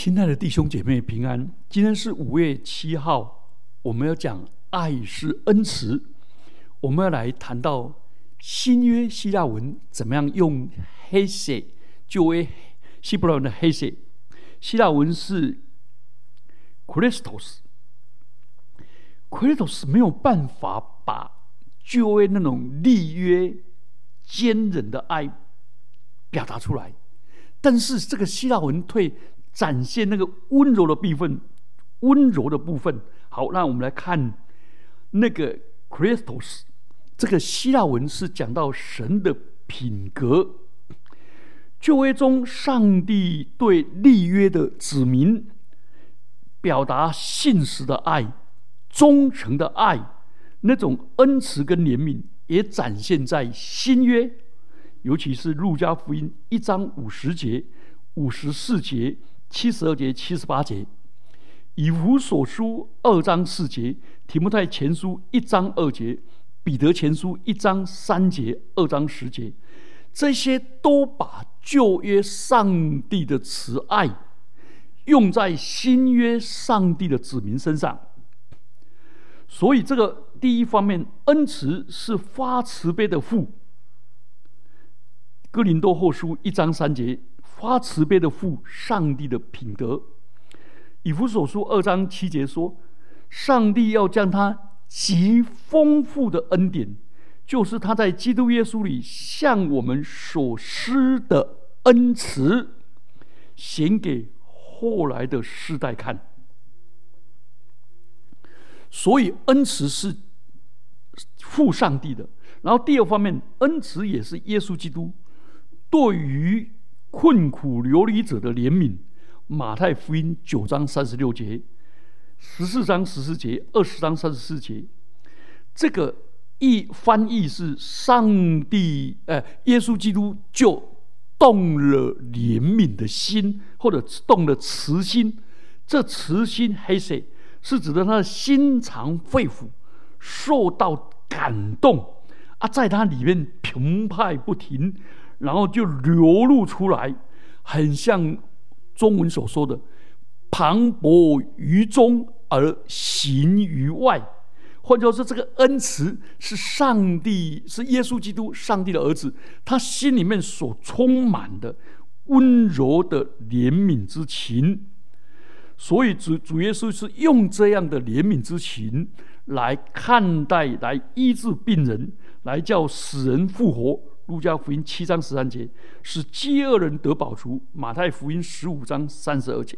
亲爱的弟兄姐妹平安，今天是五月七号，我们要讲爱是恩慈，我们要来谈到新约希腊文怎么样用黑色就为希伯来文的黑色，希腊文是 Christos，Christos 没有办法把就为那种立约坚忍的爱表达出来，但是这个希腊文退。展现那个温柔的部分，温柔的部分。好，那我们来看那个 Christos，这个希腊文是讲到神的品格。旧约中，上帝对立约的子民表达信实的爱、忠诚的爱，那种恩慈跟怜悯，也展现在新约，尤其是路加福音一章五十节、五十四节。七十二节、七十八节，以弗所书二章四节，提摩太前书一章二节，彼得前书一章三节、二章十节，这些都把旧约上帝的慈爱用在新约上帝的子民身上。所以，这个第一方面，恩慈是发慈悲的父。哥林多后书一章三节。发慈悲的父，上帝的品德。以弗所书二章七节说：“上帝要将他极丰富的恩典，就是他在基督耶稣里向我们所施的恩慈，显给后来的世代看。”所以，恩慈是父上帝的。然后，第二方面，恩慈也是耶稣基督对于。困苦流离者的怜悯，马太福音九章三十六节，十四章十四节，二十章三十四节，这个译翻译是上帝，呃，耶稣基督就动了怜悯的心，或者动了慈心。这慈心黑色是指的他的心肠肺腑受到感动啊，在他里面澎湃不停。然后就流露出来，很像中文所说的“磅礴于中而行于外”。换句话说，这个恩慈是上帝，是耶稣基督，上帝的儿子，他心里面所充满的温柔的怜悯之情。所以主主耶稣是用这样的怜悯之情来看待，来医治病人，来叫死人复活。路加福音七章十三节是饥饿人得饱足，马太福音十五章三十二节。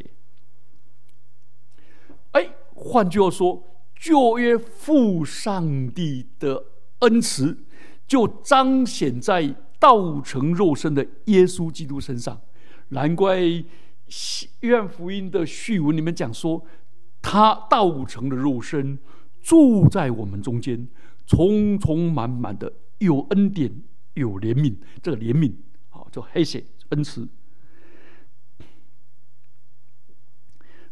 哎，换句话说，旧约父上帝的恩慈就彰显在道成肉身的耶稣基督身上。难怪约翰福音的序文里面讲说，他道成的肉身住在我们中间，充充满满的有恩典。有怜悯，这个怜悯，好，叫黑血恩慈。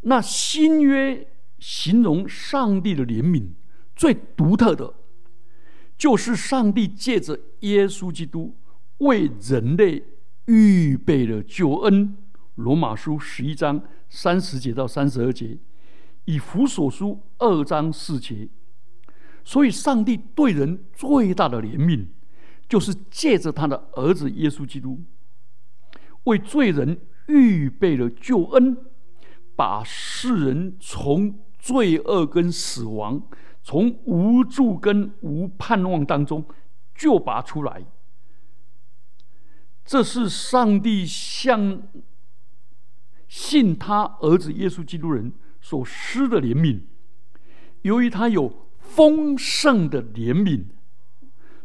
那新约形容上帝的怜悯最独特的，就是上帝借着耶稣基督为人类预备了救恩。罗马书十一章三十节到三十二节，以弗所书二章四节。所以，上帝对人最大的怜悯。就是借着他的儿子耶稣基督，为罪人预备了救恩，把世人从罪恶跟死亡、从无助跟无盼望当中救拔出来。这是上帝向信他儿子耶稣基督人所施的怜悯。由于他有丰盛的怜悯。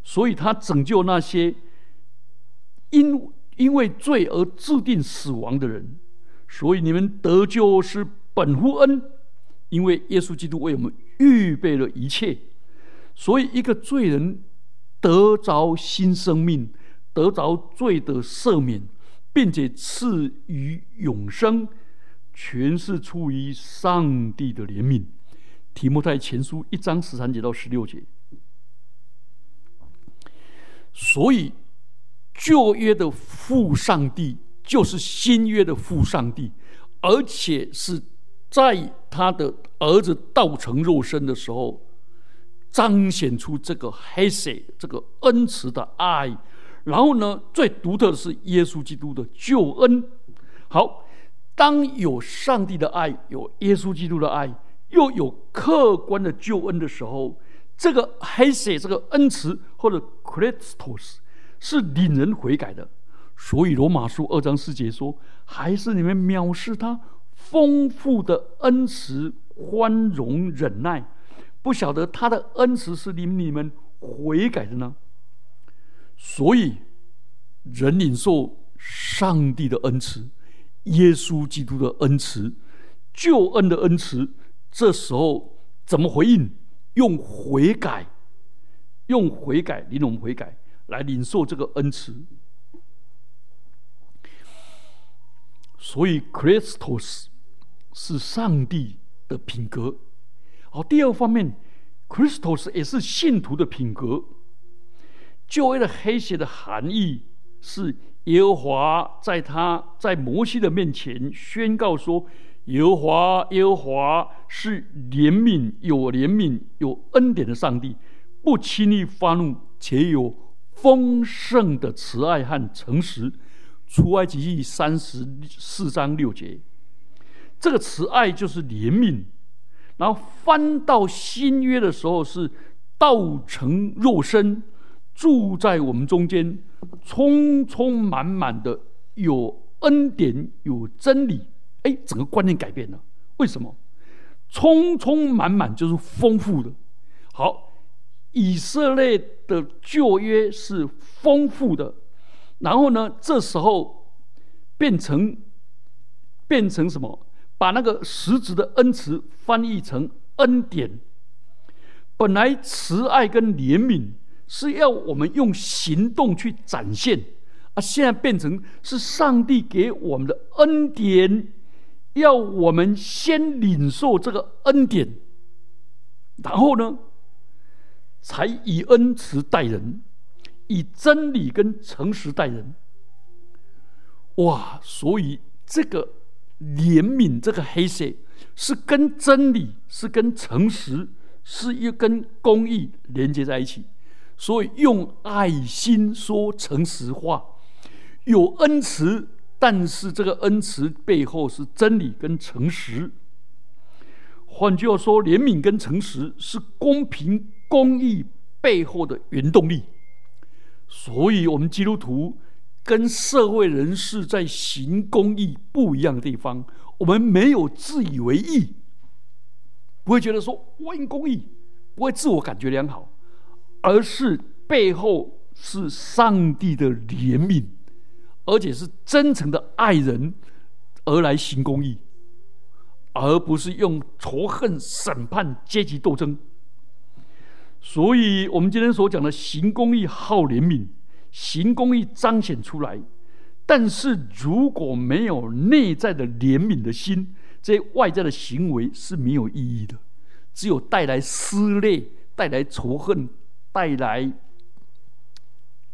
所以他拯救那些因因为罪而注定死亡的人，所以你们得救是本乎恩，因为耶稣基督为我们预备了一切。所以一个罪人得着新生命，得着罪的赦免，并且赐予永生，全是出于上帝的怜悯。提摩太前书一章十三节到十六节。所以，旧约的父上帝就是新约的父上帝，而且是在他的儿子道成肉身的时候，彰显出这个黑色这个恩慈的爱。然后呢，最独特的是耶稣基督的救恩。好，当有上帝的爱，有耶稣基督的爱，又有客观的救恩的时候，这个黑色这个恩慈或者 Christos 是令人悔改的。所以罗马书二章四节说：“还是你们藐视他丰富的恩慈、宽容、忍耐，不晓得他的恩慈是令你们悔改的呢？”所以，人领受上帝的恩慈、耶稣基督的恩慈、救恩的恩慈，这时候怎么回应？用悔改，用悔改领我们悔改，来领受这个恩慈。所以，Christos 是上帝的品格。好，第二方面，Christos 也是信徒的品格。旧约的黑血的含义是耶和华在他在摩西的面前宣告说：“耶和华，耶和华是怜悯有怜悯有恩典的上帝，不轻易发怒，且有丰盛的慈爱和诚实。”出埃及记三十四章六节，这个慈爱就是怜悯。然后翻到新约的时候，是道成肉身，住在我们中间，充充满满的有恩典有真理。哎，整个观念改变了。为什么？充充满满就是丰富的。好，以色列的旧约是丰富的。然后呢？这时候变成变成什么？把那个实质的恩慈翻译成恩典。本来慈爱跟怜悯是要我们用行动去展现，啊，现在变成是上帝给我们的恩典，要我们先领受这个恩典，然后呢，才以恩慈待人。以真理跟诚实待人，哇！所以这个怜悯，这个黑色是跟真理、是跟诚实、是一跟公义连接在一起。所以用爱心说诚实话，有恩慈，但是这个恩慈背后是真理跟诚实。换句话说，怜悯跟诚实是公平公义背后的原动力。所以，我们基督徒跟社会人士在行公义不一样的地方，我们没有自以为意，不会觉得说我行公义，不会自我感觉良好，而是背后是上帝的怜悯，而且是真诚的爱人而来行公义，而不是用仇恨审判阶级斗争。所以，我们今天所讲的行公义、好怜悯，行公义彰显出来。但是，如果没有内在的怜悯的心，这外在的行为是没有意义的，只有带来撕裂、带来仇恨、带来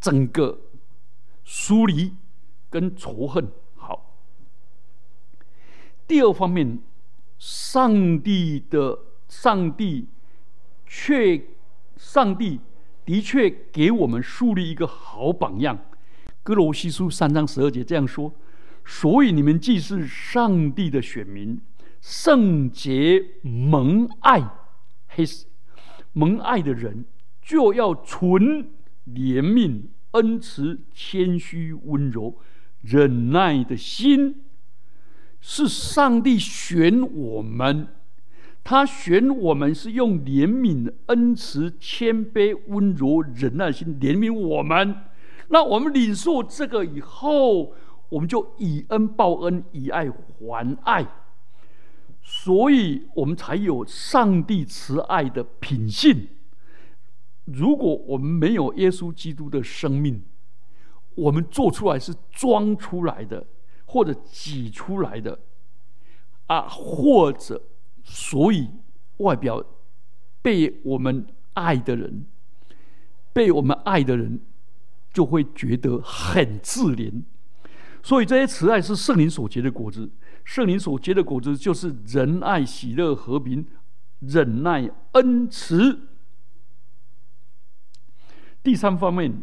整个疏离跟仇恨。好，第二方面，上帝的上帝却。上帝的确给我们树立一个好榜样，《哥罗西书》三章十二节这样说：“所以你们既是上帝的选民，圣洁蒙爱，嘿，蒙爱的人就要存怜悯、恩慈、谦虚、温柔、忍耐的心，是上帝选我们。”他选我们是用怜悯、恩慈、谦卑、温柔、忍耐心怜悯我们。那我们领受这个以后，我们就以恩报恩，以爱还爱。所以我们才有上帝慈爱的品性。如果我们没有耶稣基督的生命，我们做出来是装出来的，或者挤出来的，啊，或者。所以，外表被我们爱的人，被我们爱的人，就会觉得很自怜。所以这些慈爱是圣灵所结的果子。圣灵所结的果子就是仁爱、喜乐、和平、忍耐、恩慈。第三方面，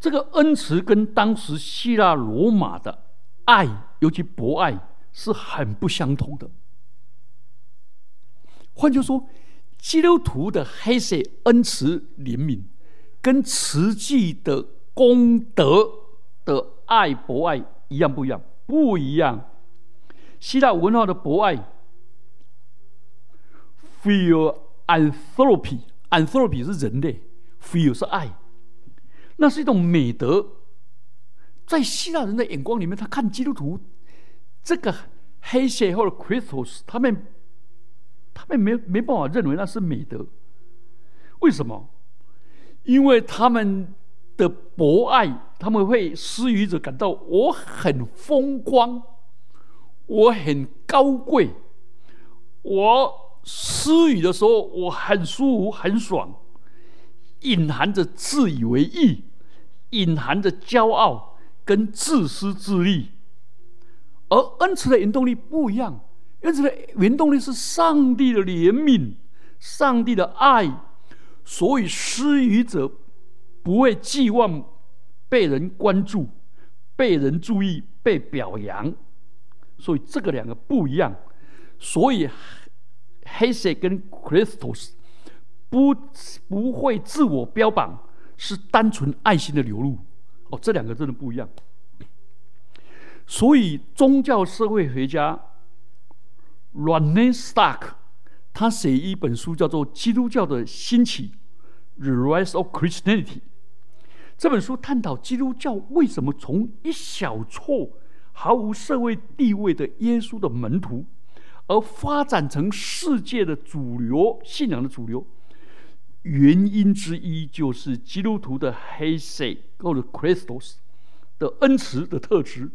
这个恩慈跟当时希腊罗马的爱，尤其博爱，是很不相同的。换句话说，基督徒的黑色恩慈怜悯，跟慈济的功德的爱博爱一样不一样？不一样。希腊文化的博爱，philanthropy。anthropy 是人类，feel 是爱，那是一种美德。在希腊人的眼光里面，他看基督徒这个黑血或者 crystals，他们他们没没办法认为那是美德。为什么？因为他们的博爱，他们会施予者感到我很风光，我很高贵，我。施予的时候，我很舒服、很爽，隐含着自以为意，隐含着骄傲跟自私自利。而恩慈的原动力不一样，恩慈的原动力是上帝的怜悯、上帝的爱，所以施予者不会寄望被人关注、被人注意、被表扬，所以这个两个不一样，所以。黑色跟 crystals 不不会自我标榜，是单纯爱心的流露。哦，这两个真的不一样。所以宗教社会学家 Ronnie Stark 他写一本书叫做《基督教的兴起》（The Rise of Christianity）。这本书探讨基督教为什么从一小撮毫无社会地位的耶稣的门徒。而发展成世界的主流信仰的主流，原因之一就是基督徒的黑色或者 crystals 的恩慈的特质。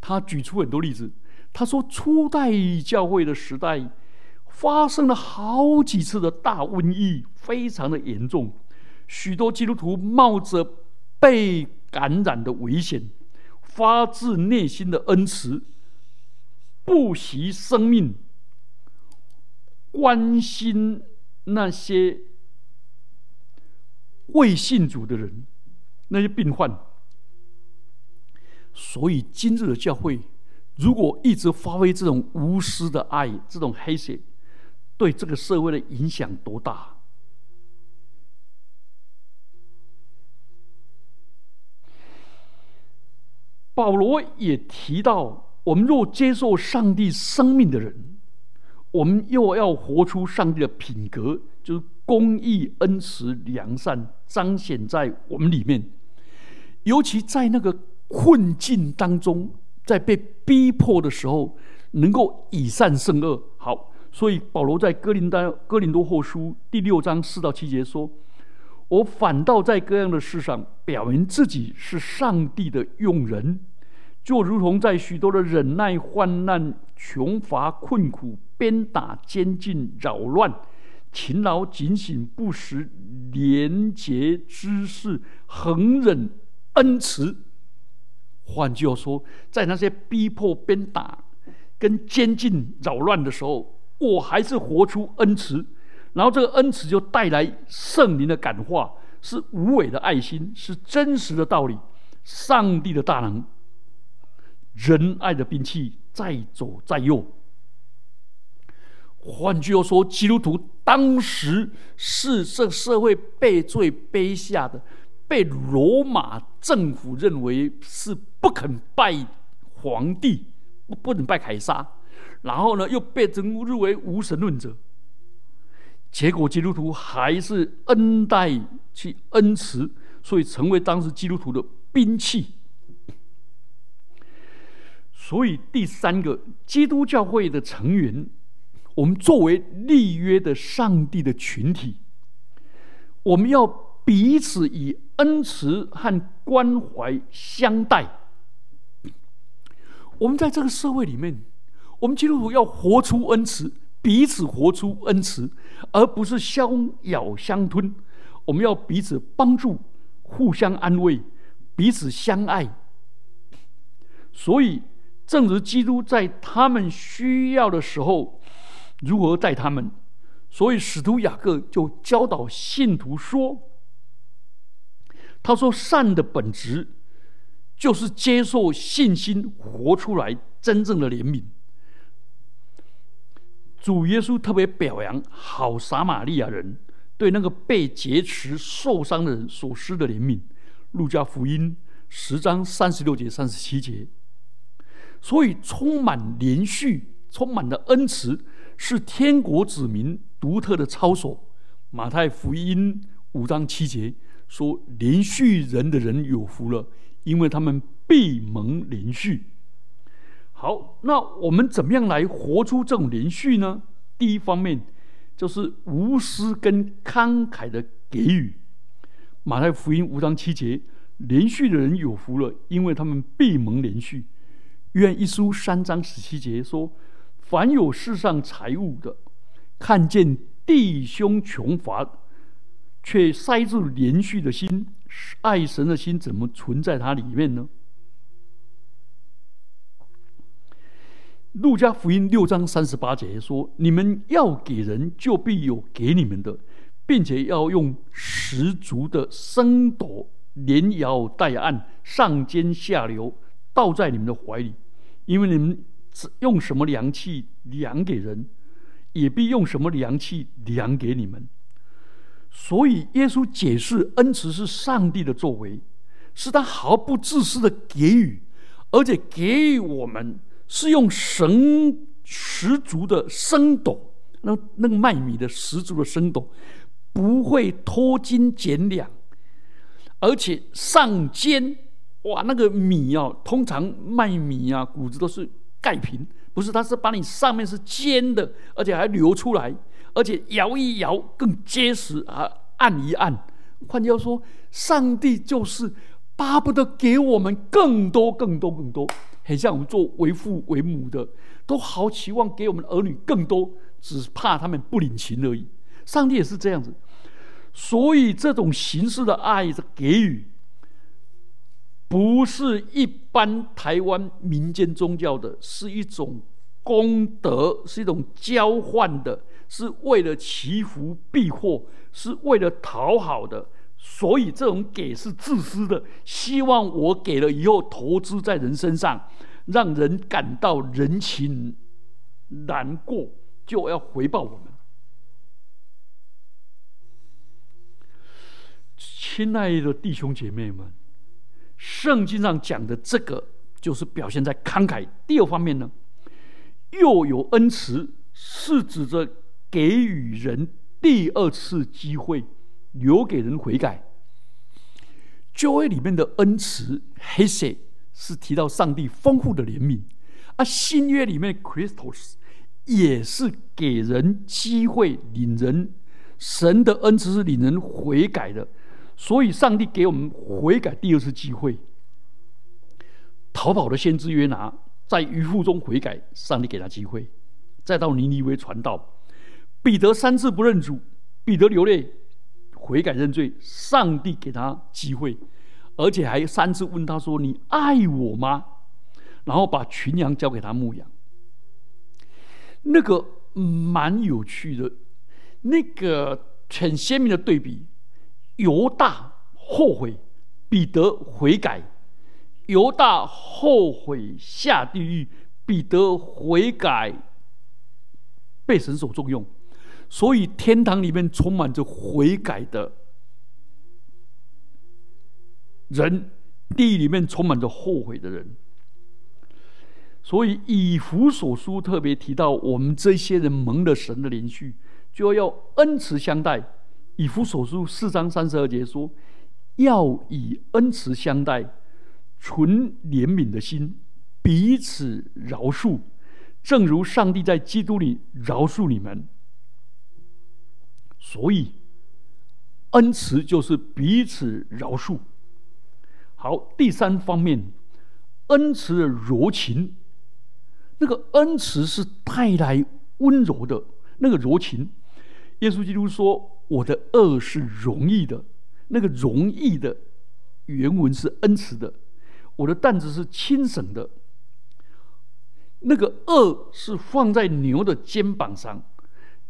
他举出很多例子，他说初代教会的时代发生了好几次的大瘟疫，非常的严重，许多基督徒冒着被感染的危险，发自内心的恩慈。不惜生命，关心那些未信主的人，那些病患。所以今日的教会，如果一直发挥这种无私的爱，这种黑血，对这个社会的影响多大？保罗也提到。我们若接受上帝生命的人，我们又要活出上帝的品格，就是公义、恩慈、良善，彰显在我们里面。尤其在那个困境当中，在被逼迫的时候，能够以善胜恶。好，所以保罗在哥林丹哥林多后书第六章四到七节说：“我反倒在各样的事上表明自己是上帝的用人。”就如同在许多的忍耐、患难、穷乏、困苦、鞭打、监禁、扰乱、勤劳、警醒、不时、廉洁、知识、恒忍、恩慈。换句话说，在那些逼迫、鞭打、跟监禁、扰乱的时候，我还是活出恩慈。然后这个恩慈就带来圣灵的感化，是无伪的爱心，是真实的道理，上帝的大能。仁爱的兵器在左在右。换句话说，基督徒当时是这社会被罪卑下的，被罗马政府认为是不肯拜皇帝，不不能拜凯撒，然后呢又被称入为无神论者。结果基督徒还是恩待去恩慈，所以成为当时基督徒的兵器。所以，第三个基督教会的成员，我们作为立约的上帝的群体，我们要彼此以恩慈和关怀相待。我们在这个社会里面，我们基督徒要活出恩慈，彼此活出恩慈，而不是相咬相吞。我们要彼此帮助，互相安慰，彼此相爱。所以，正如基督在他们需要的时候如何待他们，所以使徒雅各就教导信徒说：“他说，善的本质就是接受信心，活出来真正的怜悯。”主耶稣特别表扬好撒玛利亚人对那个被劫持受伤的人所施的怜悯，《路加福音》十章三十六节、三十七节。所以，充满连续、充满的恩慈，是天国子民独特的操守。《马太福音》五章七节说：“连续人的人有福了，因为他们必蒙连续。”好，那我们怎么样来活出这种连续呢？第一方面就是无私跟慷慨的给予。马太福音五章七节，连续的人有福了，因为他们闭蒙连续。约一书三章十七节说：凡有世上财物的，看见弟兄穷乏，却塞住连续的心，爱神的心怎么存在他里面呢？路加福音六章三十八节说：“你们要给人，就必有给你们的，并且要用十足的升斗，连摇带按，上尖下流，倒在你们的怀里。因为你们用什么量器量给人，也必用什么量器量给你们。所以，耶稣解释恩慈是上帝的作为，是他毫不自私的给予，而且给予我们。”是用神十足的升斗，那那个卖米的十足的升斗，不会脱斤减两，而且上尖，哇，那个米啊，通常卖米啊，谷子都是盖平，不是，它是把你上面是尖的，而且还流出来，而且摇一摇更结实啊，按一按。换句话说，上帝就是巴不得给我们更多、更多、更多。很像我们做为父为母的，都好期望给我们儿女更多，只怕他们不领情而已。上帝也是这样子，所以这种形式的爱的给予，不是一般台湾民间宗教的，是一种功德，是一种交换的，是为了祈福避祸，是为了讨好的。所以这种给是自私的，希望我给了以后投资在人身上，让人感到人情难过，就要回报我们。亲爱的弟兄姐妹们，圣经上讲的这个就是表现在慷慨。第二方面呢，又有恩慈，是指着给予人第二次机会。留给人悔改。旧约里面的恩慈 h e s e 是提到上帝丰富的怜悯，而新约里面 Christos 也是给人机会，领人神的恩慈是领人悔改的。所以，上帝给我们悔改第二次机会。逃跑的先知约拿在渔夫中悔改，上帝给他机会，再到尼尼微传道。彼得三次不认主，彼得流泪。悔改认罪，上帝给他机会，而且还三次问他说：“你爱我吗？”然后把群羊交给他牧养。那个蛮有趣的，那个很鲜明的对比：犹大后悔，彼得悔改；犹大后悔下地狱，彼得悔改，被神所重用。所以，天堂里面充满着悔改的人，地狱里面充满着后悔的人。所以，以弗所书特别提到，我们这些人蒙了神的连续，就要恩慈相待。以弗所书四章三十二节说：“要以恩慈相待，存怜悯的心，彼此饶恕，正如上帝在基督里饶恕你们。”所以，恩慈就是彼此饶恕。好，第三方面，恩慈的柔情，那个恩慈是带来温柔的那个柔情。耶稣基督说：“我的恶是容易的。”那个容易的原文是恩慈的，我的担子是轻省的。那个恶是放在牛的肩膀上，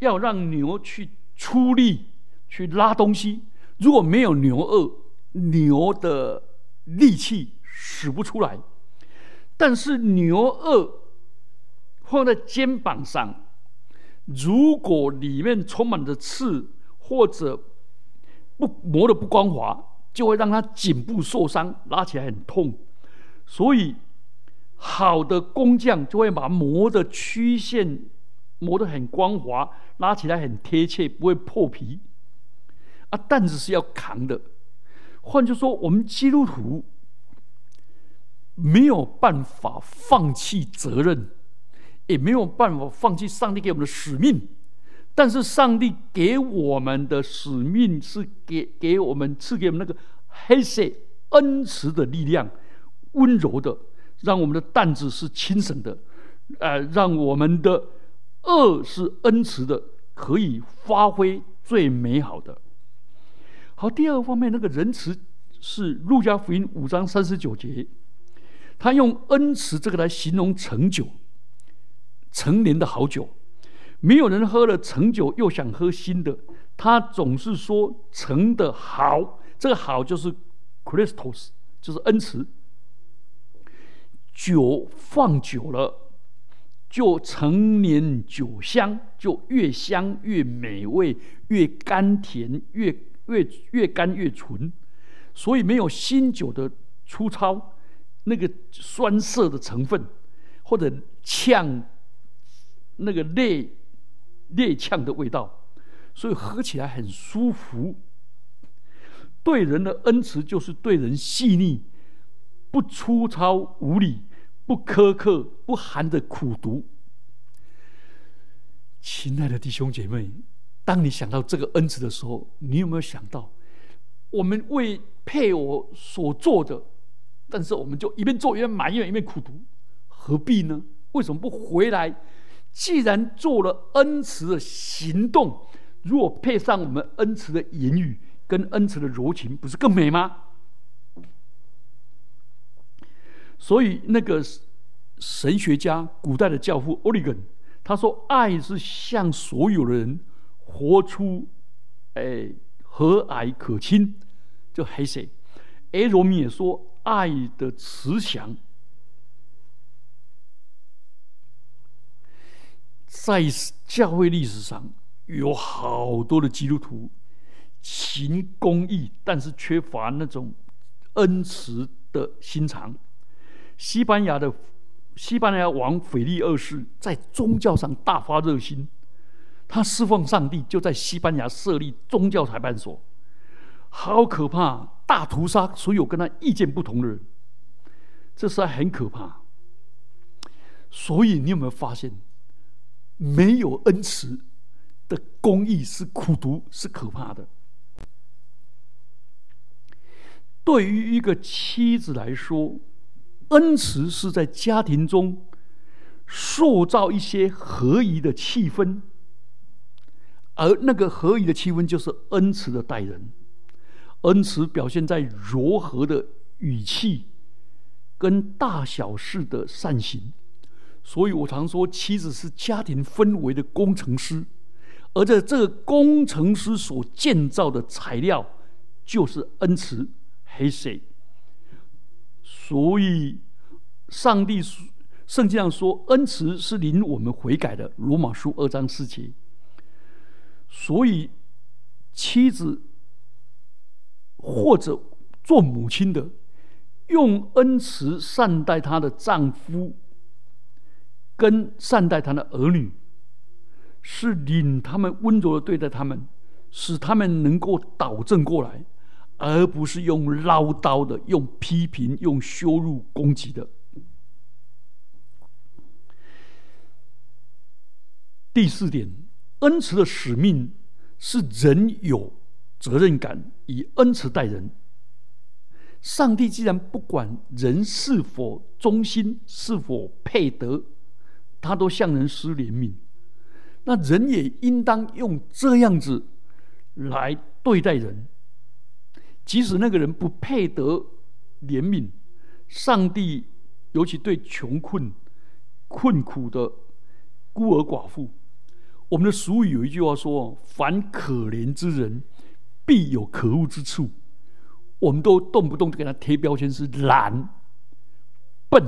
要让牛去出力去拉东西。如果没有牛恶，牛的力气使不出来。但是牛恶放在肩膀上，如果里面充满着刺或者不磨的不光滑，就会让它颈部受伤，拉起来很痛。所以。好的工匠就会把磨的曲线磨得很光滑，拉起来很贴切，不会破皮。啊，担子是要扛的。换句话说，我们基督徒没有办法放弃责任，也没有办法放弃上帝给我们的使命。但是，上帝给我们的使命是给给我们赐给我们那个黑色恩慈的力量，温柔的。让我们的担子是轻省的，呃，让我们的恶是恩慈的，可以发挥最美好的。好，第二个方面，那个仁慈是路加福音五章三十九节，他用恩慈这个来形容成就，成年的好酒，没有人喝了陈酒又想喝新的，他总是说成的好，这个好就是 Christos，就是恩慈。酒放久了，就成年酒香，就越香越美味，越甘甜，越越越甘越醇。所以没有新酒的粗糙，那个酸涩的成分，或者呛那个烈烈呛的味道，所以喝起来很舒服。对人的恩慈就是对人细腻，不粗糙无礼。不苛刻，不含着苦毒。亲爱的弟兄姐妹，当你想到这个恩慈的时候，你有没有想到，我们为配偶所做的，但是我们就一边做一边埋怨，一边苦读，何必呢？为什么不回来？既然做了恩慈的行动，如果配上我们恩慈的言语跟恩慈的柔情，不是更美吗？所以，那个神学家、古代的教父奥利根，他说：“爱是向所有的人活出，哎，和蔼可亲，就黑色。”埃罗米也说：“爱的慈祥，在教会历史上有好多的基督徒行公义，但是缺乏那种恩慈的心肠。”西班牙的西班牙王腓力二世在宗教上大发热心，他侍奉上帝，就在西班牙设立宗教裁判所，好可怕！大屠杀所有跟他意见不同的人，这是很可怕。所以你有没有发现，没有恩慈的公义是苦读，是可怕的。对于一个妻子来说，恩慈是在家庭中塑造一些合宜的气氛，而那个合宜的气氛就是恩慈的待人。恩慈表现在柔和的语气跟大小事的善行。所以我常说，妻子是家庭氛围的工程师，而在这个工程师所建造的材料就是恩慈。黑谁？所以，上帝圣经上说，恩慈是领我们悔改的。罗马书二章四节。所以，妻子或者做母亲的，用恩慈善待她的丈夫，跟善待他的儿女，是领他们温柔的对待他们，使他们能够导正过来。而不是用唠叨的、用批评、用羞辱攻击的。第四点，恩慈的使命是人有责任感，以恩慈待人。上帝既然不管人是否忠心、是否配得，他都向人施怜悯，那人也应当用这样子来对待人。即使那个人不配得怜悯，上帝尤其对穷困、困苦的孤儿寡妇，我们的俗语有一句话说：“凡可怜之人，必有可恶之处。”我们都动不动就给他贴标签是懒、笨，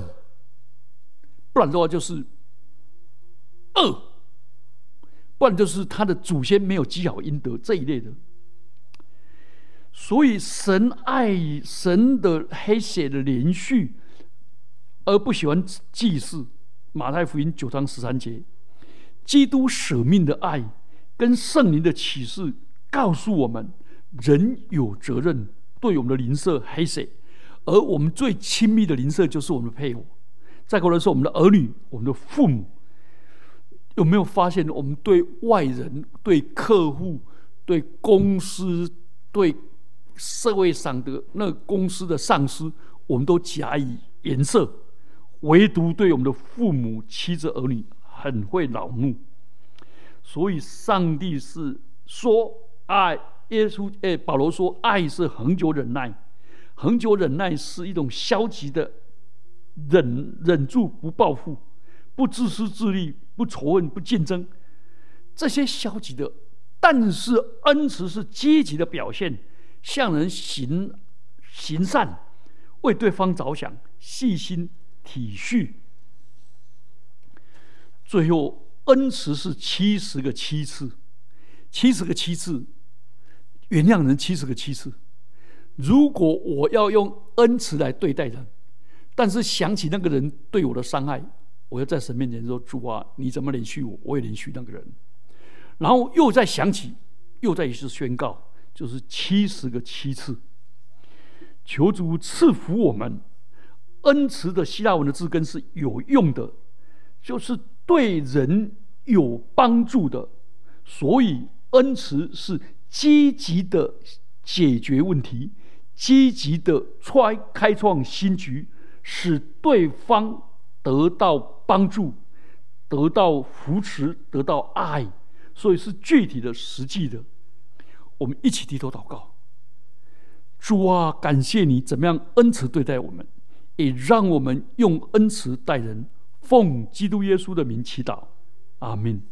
不然的话就是恶，不然就是他的祖先没有积好阴德这一类的。所以神爱神的黑血的连续，而不喜欢祭祀。马太福音九章十三节，基督舍命的爱跟圣灵的启示告诉我们，人有责任。对我们的邻舍黑谁？而我们最亲密的邻舍就是我们的配偶，再过来说我们的儿女、我们的父母。有没有发现，我们对外人、对客户、对公司、对社会上的那公司的上司，我们都假以颜色，唯独对我们的父母、妻子、儿女很会恼怒。所以，上帝是说爱。耶稣哎，保罗说：“爱是恒久忍耐，恒久忍耐是一种消极的忍忍住不报复，不自私自利，不仇恨，不竞争。这些消极的，但是恩慈是积极的表现，向人行行善，为对方着想，细心体恤。最后，恩慈是七十个七次，七十个七次。”原谅人七十个七次。如果我要用恩慈来对待人，但是想起那个人对我的伤害，我要在神面前说：“主啊，你怎么连续我？我也连续那个人。”然后又再想起，又再一次宣告，就是七十个七次。求主赐福我们。恩慈的希腊文的字根是有用的，就是对人有帮助的。所以恩慈是。积极的解决问题，积极的创开创新局，使对方得到帮助，得到扶持，得到爱，所以是具体的、实际的。我们一起低头祷告，主啊，感谢你怎么样恩慈对待我们，也让我们用恩慈待人。奉基督耶稣的名祈祷，阿门。